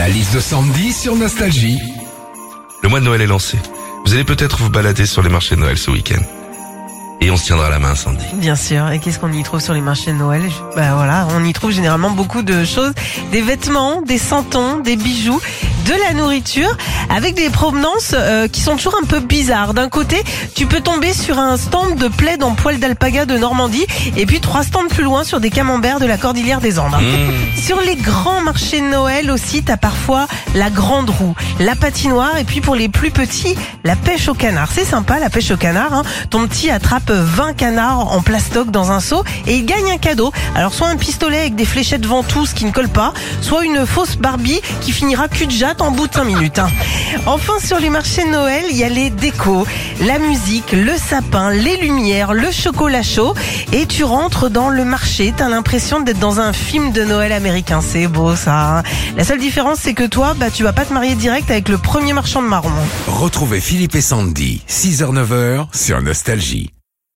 La liste de Sandy sur Nostalgie. Le mois de Noël est lancé. Vous allez peut-être vous balader sur les marchés de Noël ce week-end. Et on se tiendra la main, Sandy. Bien sûr. Et qu'est-ce qu'on y trouve sur les marchés de Noël? Bah voilà, on y trouve généralement beaucoup de choses, des vêtements, des santons, des bijoux, de la nourriture, avec des provenances euh, qui sont toujours un peu bizarres. D'un côté, tu peux tomber sur un stand de plaid en poil d'alpaga de Normandie, et puis trois stands plus loin sur des camemberts de la cordillère des Andes. Sur les grands marchés de Noël aussi, t'as parfois la grande roue, la patinoire, et puis pour les plus petits, la pêche au canard. C'est sympa la pêche au canard. Hein. Ton petit attrape 20 canards en plastoc dans un seau et il gagne un cadeau. Alors soit un pistolet avec des fléchettes ventouses qui ne collent pas, soit une fausse Barbie qui finira cul de jatte en bout de 5 minutes. hein. Enfin sur les marchés de Noël, il y a les décos, la musique, le sapin, les lumières, le chocolat chaud et tu rentres dans le marché, t'as l'impression d'être dans un film de Noël américain. C'est beau ça. hein. La seule différence c'est que toi, bah tu vas pas te marier direct avec le premier marchand de marron. Retrouvez Philippe et Sandy, 6h-9h sur Nostalgie.